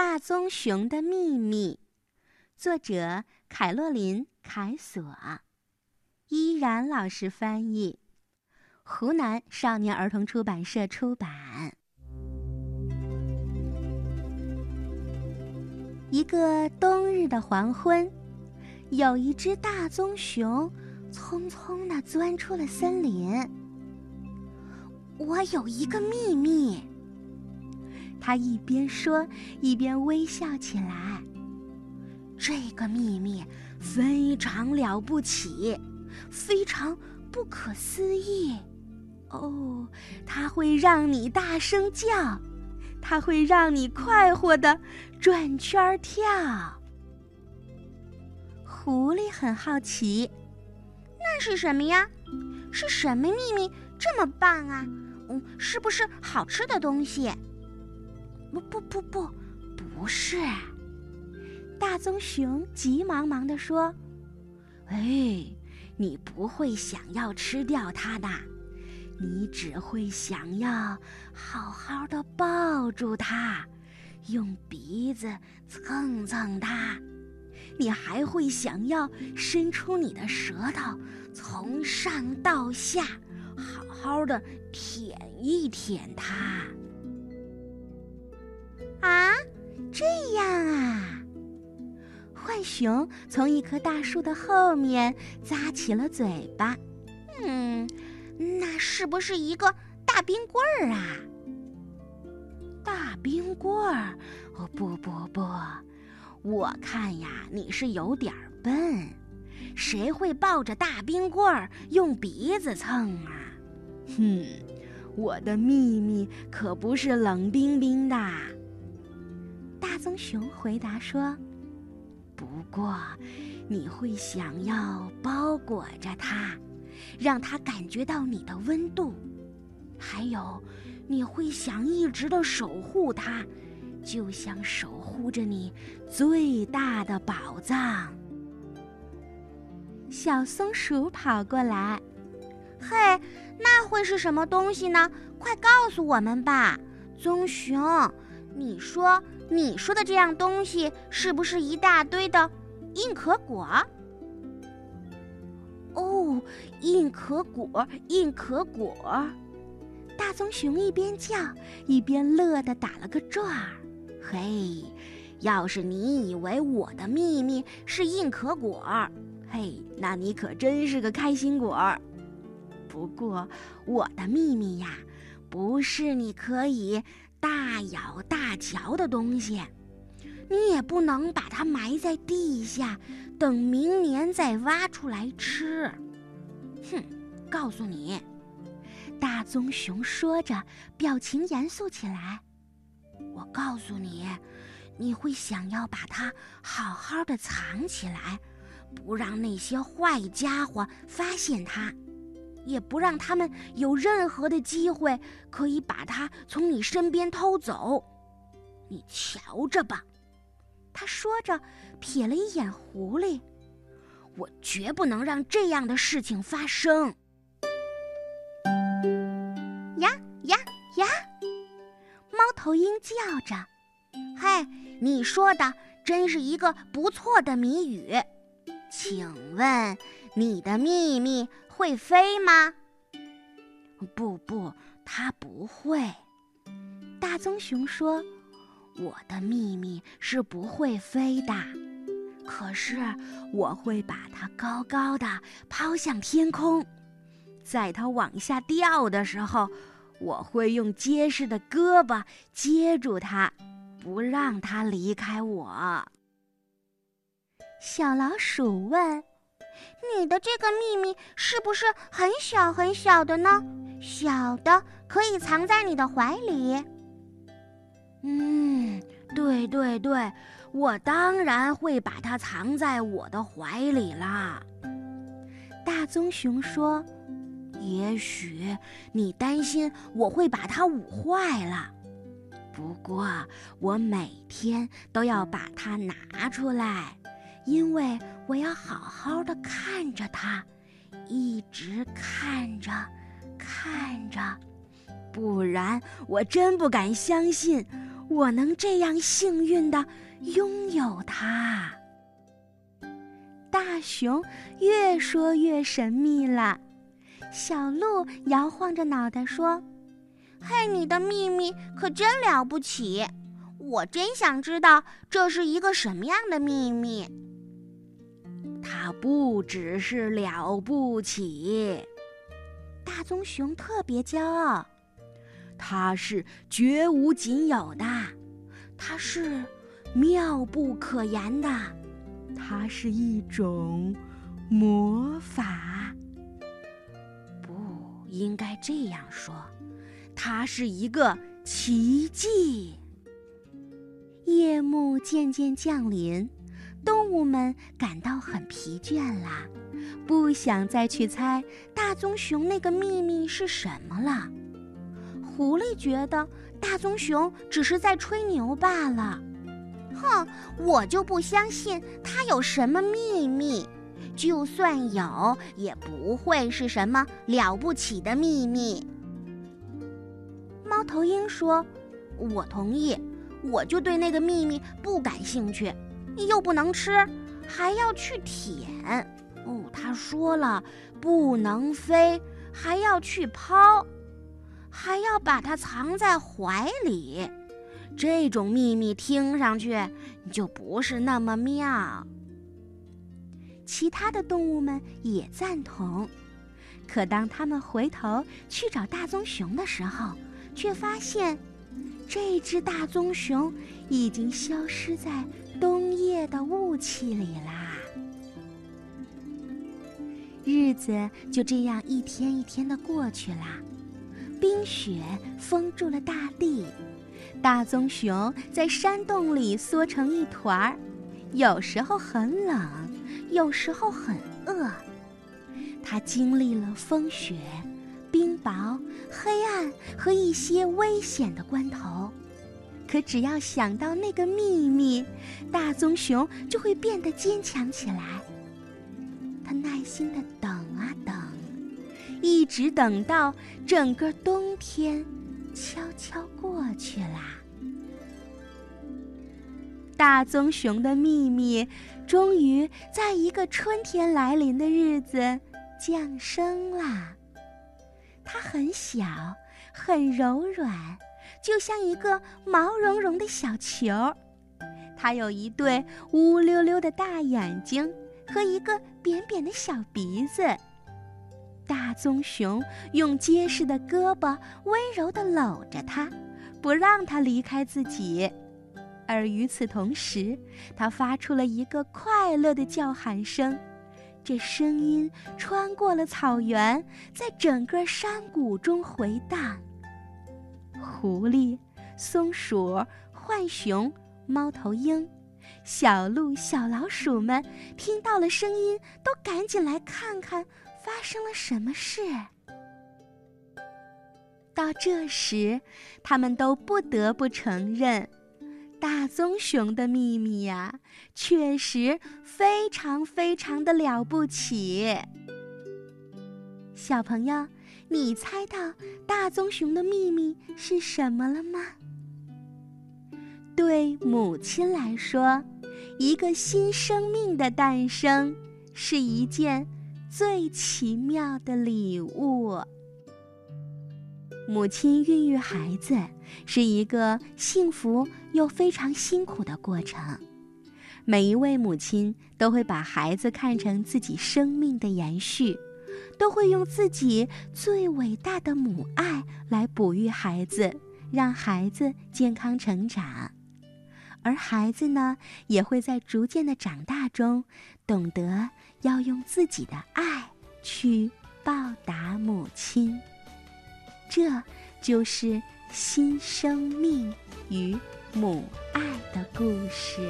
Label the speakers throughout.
Speaker 1: 大棕熊的秘密》，作者凯洛琳·凯索，依然老师翻译，湖南少年儿童出版社出版。一个冬日的黄昏，有一只大棕熊匆匆地钻出了森林。我有一个秘密。他一边说，一边微笑起来。这个秘密非常了不起，非常不可思议。哦，它会让你大声叫，它会让你快活的转圈跳。狐狸很好奇，那是什么呀？是什么秘密这么棒啊？嗯，是不是好吃的东西？不不不不，不是！大棕熊急忙忙地说：“哎，你不会想要吃掉它的，你只会想要好好的抱住它，用鼻子蹭蹭它，你还会想要伸出你的舌头，从上到下好好的舔一舔它。”啊，这样啊！浣熊从一棵大树的后面咂起了嘴巴。嗯，那是不是一个大冰棍儿啊？大冰棍儿？哦，不不不，我看呀，你是有点笨。谁会抱着大冰棍儿用鼻子蹭啊？哼，我的秘密可不是冷冰冰的。棕熊回答说：“不过，你会想要包裹着它，让它感觉到你的温度；还有，你会想一直的守护它，就像守护着你最大的宝藏。”小松鼠跑过来：“嘿，那会是什么东西呢？快告诉我们吧，棕熊，你说。”你说的这样东西是不是一大堆的硬壳果？哦，硬壳果，硬壳果！大棕熊一边叫一边乐得打了个转儿。嘿，要是你以为我的秘密是硬壳果，嘿，那你可真是个开心果。不过我的秘密呀，不是你可以。大咬大嚼的东西，你也不能把它埋在地下，等明年再挖出来吃。哼，告诉你，大棕熊说着，表情严肃起来。我告诉你，你会想要把它好好的藏起来，不让那些坏家伙发现它。也不让他们有任何的机会可以把它从你身边偷走，你瞧着吧。他说着，瞥了一眼狐狸。我绝不能让这样的事情发生。呀呀呀！猫头鹰叫着：“嘿，你说的真是一个不错的谜语。请问你的秘密？”会飞吗？不不，它不会。大棕熊说：“我的秘密是不会飞的，可是我会把它高高的抛向天空，在它往下掉的时候，我会用结实的胳膊接住它，不让它离开我。”小老鼠问。你的这个秘密是不是很小很小的呢？小的可以藏在你的怀里。嗯，对对对，我当然会把它藏在我的怀里啦。大棕熊说：“也许你担心我会把它捂坏了，不过我每天都要把它拿出来。”因为我要好好的看着它，一直看着，看着，不然我真不敢相信我能这样幸运的拥有它。大熊越说越神秘了，小鹿摇晃着脑袋说：“
Speaker 2: 嘿，你的秘密可真了不起，我真想知道这是一个什么样的秘密。”
Speaker 1: 它不只是了不起，大棕熊特别骄傲。它是绝无仅有的，它是妙不可言的，它是一种魔法。不应该这样说，它是一个奇迹。夜幕渐渐降临，动物们感到很疲倦啦，不想再去猜大棕熊那个秘密是什么了。狐狸觉得大棕熊只是在吹牛罢了。
Speaker 2: 哼，我就不相信它有什么秘密，就算有，也不会是什么了不起的秘密。
Speaker 1: 猫头鹰说：“我同意，我就对那个秘密不感兴趣，又不能吃，还要去舔。哦，他说了，不能飞，还要去抛。”还要把它藏在怀里，这种秘密听上去就不是那么妙。其他的动物们也赞同，可当他们回头去找大棕熊的时候，却发现这只大棕熊已经消失在冬夜的雾气里啦。日子就这样一天一天的过去啦。冰雪封住了大地，大棕熊在山洞里缩成一团儿，有时候很冷，有时候很饿。它经历了风雪、冰雹、黑暗和一些危险的关头，可只要想到那个秘密，大棕熊就会变得坚强起来。它耐心的等啊等。一直等到整个冬天悄悄过去啦，大棕熊的秘密终于在一个春天来临的日子降生啦。它很小，很柔软，就像一个毛茸茸的小球。它有一对乌溜溜的大眼睛和一个扁扁的小鼻子。大棕熊用结实的胳膊温柔地搂着它，不让它离开自己。而与此同时，它发出了一个快乐的叫喊声，这声音穿过了草原，在整个山谷中回荡。狐狸、松鼠、浣熊、猫头鹰、小鹿、小老鼠们听到了声音，都赶紧来看看。发生了什么事？到这时，他们都不得不承认，大棕熊的秘密呀，确实非常非常的了不起。小朋友，你猜到大棕熊的秘密是什么了吗？对母亲来说，一个新生命的诞生是一件。最奇妙的礼物。母亲孕育孩子是一个幸福又非常辛苦的过程。每一位母亲都会把孩子看成自己生命的延续，都会用自己最伟大的母爱来哺育孩子，让孩子健康成长。而孩子呢，也会在逐渐的长大中，懂得要用自己的爱去报答母亲。这就是新生命与母爱的故事。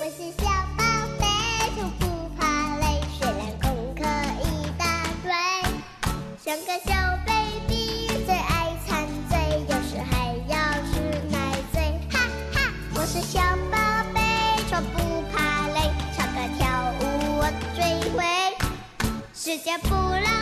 Speaker 3: 我是小宝贝，像个小 baby，最爱馋嘴，有时还要吃奶嘴，哈哈，我是小宝贝，从不怕累，唱歌跳舞我最会，时间不老。